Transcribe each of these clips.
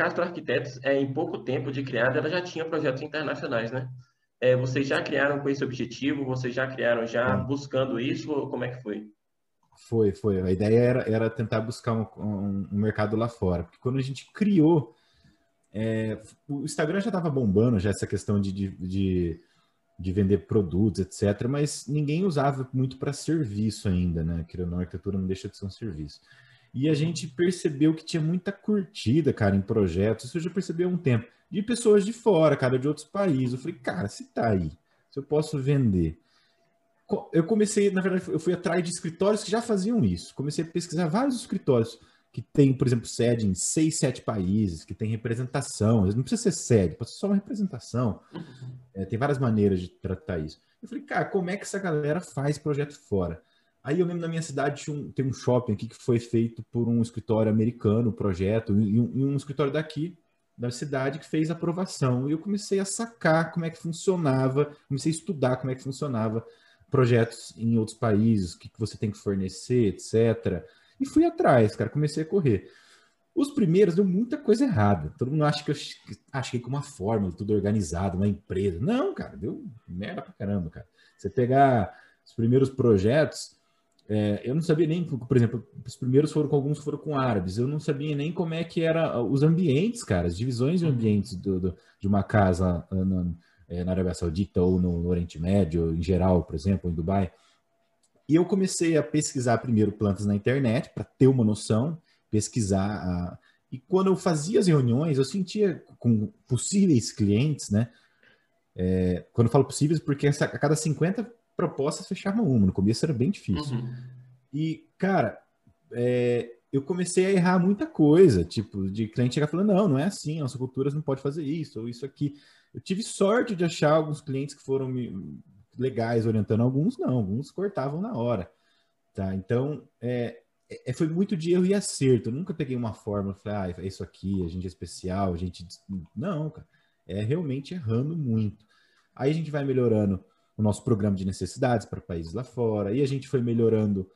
Castro Arquitetos, é, em pouco tempo de criada, ela já tinha projetos internacionais, né? É, vocês já criaram com esse objetivo? Vocês já criaram já buscando isso? Como é que foi? Foi, foi. A ideia era, era tentar buscar um, um, um mercado lá fora. Porque quando a gente criou, é, o Instagram já estava bombando, já essa questão de, de, de, de, vender produtos, etc. Mas ninguém usava muito para serviço ainda, né? Na arquitetura não deixa de ser um serviço. E a gente percebeu que tinha muita curtida, cara, em projetos. Isso eu já percebi há um tempo. De pessoas de fora, cara, de outros países. Eu falei, cara, se tá aí, se eu posso vender eu comecei, na verdade, eu fui atrás de escritórios que já faziam isso. Comecei a pesquisar vários escritórios que têm, por exemplo, sede em seis, sete países, que tem representação. Não precisa ser sede, pode ser só uma representação. É, tem várias maneiras de tratar isso. Eu falei, cara, como é que essa galera faz projeto fora? Aí eu lembro na minha cidade um, tem um shopping aqui que foi feito por um escritório americano, projeto, e um, e um escritório daqui, da cidade, que fez aprovação. E eu comecei a sacar como é que funcionava, comecei a estudar como é que funcionava projetos em outros países, o que, que você tem que fornecer, etc. E fui atrás, cara, comecei a correr. Os primeiros deu muita coisa errada. Todo mundo acha que eu achei com uma fórmula, tudo organizado, uma empresa. Não, cara, deu merda pra caramba, cara. Você pegar os primeiros projetos, é, eu não sabia nem, por exemplo, os primeiros foram com alguns foram com árabes. Eu não sabia nem como é que era os ambientes, cara, as divisões de ambientes do, do, de uma casa uh, é, na Arábia Saudita ou no, no, Oriente Médio, em geral, por exemplo, em Dubai. E eu comecei a pesquisar primeiro plantas na internet para ter uma noção, pesquisar. A... E quando eu fazia as reuniões, eu sentia com possíveis clientes, né? É, quando eu falo possíveis, porque a cada 50 propostas fechava uma. No começo era bem difícil. Uhum. E, cara, é, eu comecei a errar muita coisa, tipo, de cliente chegar falando, não, não é assim, nossa cultura não pode fazer isso ou isso aqui. Eu tive sorte de achar alguns clientes que foram legais orientando, alguns não, alguns cortavam na hora. Tá? Então, é, é, foi muito de erro e acerto. Eu nunca peguei uma fórmula e falei, ah, é isso aqui, a gente é especial, a gente. Não, cara. É realmente errando muito. Aí a gente vai melhorando o nosso programa de necessidades para países lá fora, aí a gente foi melhorando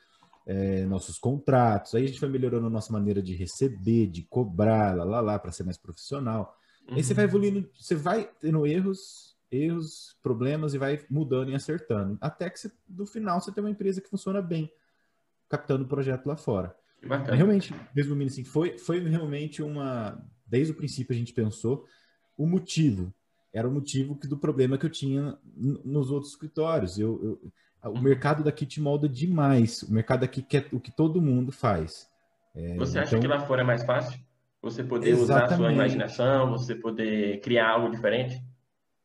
é, nossos contratos, aí a gente foi melhorando a nossa maneira de receber, de cobrar, lá, lá, lá, para ser mais profissional. Uhum. Aí você vai evoluindo, você vai tendo erros, erros, problemas e vai mudando e acertando. Até que você, no final você tem uma empresa que funciona bem, captando o projeto lá fora. Realmente, resumindo assim, foi, foi realmente uma. Desde o princípio a gente pensou o motivo. Era o motivo do problema que eu tinha nos outros escritórios. Eu, eu, o mercado daqui te molda demais. O mercado daqui quer o que todo mundo faz. É, Você acha então... que lá fora é mais fácil? Você poder Exatamente. usar a sua imaginação, você poder criar algo diferente?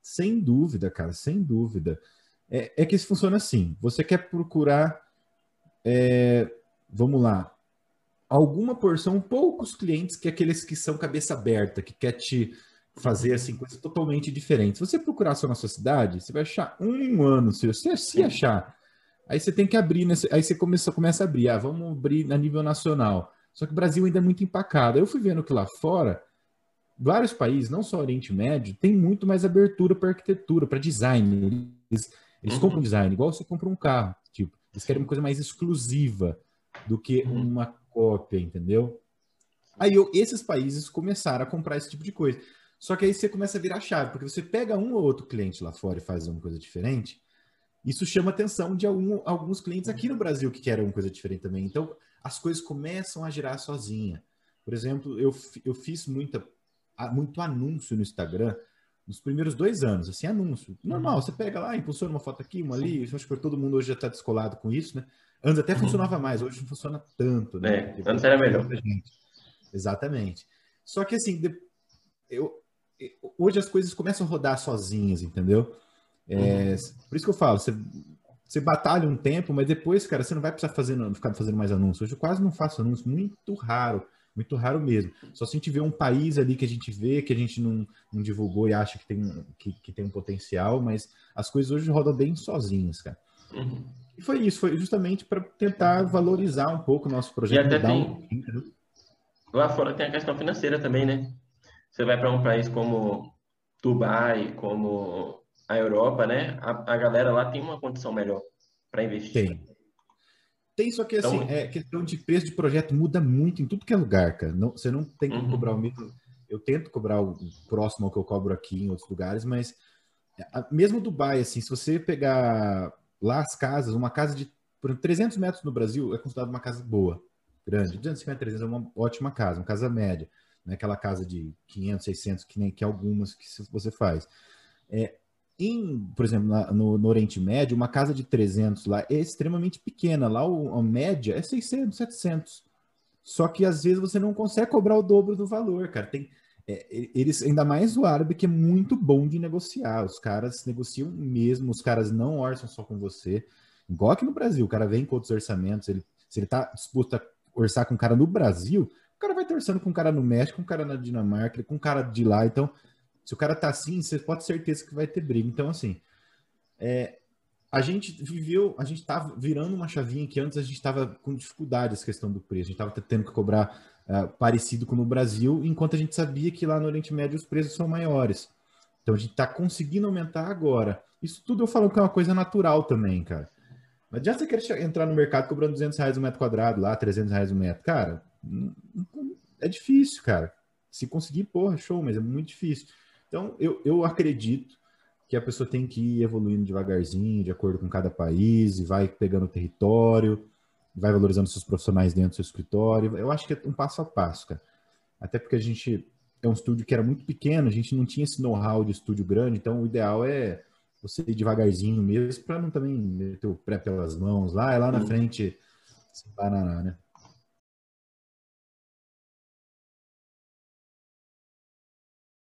Sem dúvida, cara, sem dúvida. É, é que isso funciona assim. Você quer procurar, é, vamos lá, alguma porção, poucos clientes que aqueles que são cabeça aberta, que quer te fazer assim coisas totalmente diferentes. Se você procurar só na sua cidade, você vai achar um ano, se você se achar. Aí você tem que abrir, nesse, aí você começa, começa a abrir. Ah, vamos abrir a nível nacional. Só que o Brasil ainda é muito empacado. Eu fui vendo que lá fora, vários países, não só Oriente Médio, tem muito mais abertura para arquitetura, para design. Eles, eles uhum. compram design, igual você compra um carro. Tipo, eles querem uma coisa mais exclusiva do que uhum. uma cópia, entendeu? Aí eu, esses países começaram a comprar esse tipo de coisa. Só que aí você começa a virar chave, porque você pega um ou outro cliente lá fora e faz uma coisa diferente, isso chama a atenção de algum, alguns clientes aqui no Brasil que querem uma coisa diferente também. Então, as coisas começam a girar sozinha. Por exemplo, eu, eu fiz muita, muito anúncio no Instagram nos primeiros dois anos, assim, anúncio. Normal, uhum. você pega lá, impulsiona uma foto aqui, uma ali, acho que todo mundo hoje já está descolado com isso, né? Antes até uhum. funcionava mais, hoje não funciona tanto, né? É, antes era melhor. Exatamente. Só que assim, eu, hoje as coisas começam a rodar sozinhas, entendeu? É, uhum. Por isso que eu falo, você você batalha um tempo, mas depois, cara, você não vai precisar fazer, ficar fazendo mais anúncios. Hoje eu quase não faço anúncios, muito raro, muito raro mesmo. Só se a gente vê um país ali que a gente vê, que a gente não, não divulgou e acha que tem, que, que, tem um potencial, mas as coisas hoje rodam bem sozinhas, cara. Uhum. E foi isso, foi justamente para tentar valorizar um pouco o nosso projeto. E até tem... Um... Lá fora tem a questão financeira também, né? Você vai para um país como Dubai, como a Europa, né? A, a galera lá tem uma condição melhor para investir. Tem. Tem, só que assim, então, é questão de preço de projeto muda muito em tudo que é lugar, cara. Não, você não tem que uhum. cobrar o mesmo. eu tento cobrar o próximo ao que eu cobro aqui em outros lugares, mas mesmo Dubai, assim, se você pegar lá as casas, uma casa de por 300 metros no Brasil é considerada uma casa boa, grande. 250, 300 é uma ótima casa, uma casa média. Não é aquela casa de 500, 600, que nem que algumas que você faz. É, em, por exemplo, no, no, Oriente Médio, uma casa de 300 lá é extremamente pequena. Lá o, a média é 600, 700. Só que às vezes você não consegue cobrar o dobro do valor, cara. Tem, é, eles, ainda mais o árabe, que é muito bom de negociar. Os caras negociam mesmo, os caras não orçam só com você. Igual aqui no Brasil, o cara vem com outros orçamentos, ele, se ele está disposto a orçar com um cara no Brasil, o cara vai torcendo com um cara no México, com um cara na Dinamarca, com um cara de lá. Então, se o cara tá assim, você pode ter certeza que vai ter briga. Então, assim, é, a gente viveu, a gente estava virando uma chavinha que antes a gente estava com dificuldade essa questão do preço. A gente estava tendo que cobrar uh, parecido com no Brasil, enquanto a gente sabia que lá no Oriente Médio os preços são maiores. Então a gente está conseguindo aumentar agora. Isso tudo eu falo que é uma coisa natural também, cara. Não adianta você querer entrar no mercado cobrando 200 reais o um metro quadrado, lá 300 reais o um metro. Cara, é difícil, cara. Se conseguir, porra, show, mas é muito difícil. Então, eu, eu acredito que a pessoa tem que ir evoluindo devagarzinho, de acordo com cada país, e vai pegando território, vai valorizando seus profissionais dentro do seu escritório. Eu acho que é um passo a passo, cara. Até porque a gente é um estúdio que era muito pequeno, a gente não tinha esse know-how de estúdio grande, então o ideal é você ir devagarzinho mesmo, para não também meter o pré pelas mãos lá, é lá na frente se bananar, né?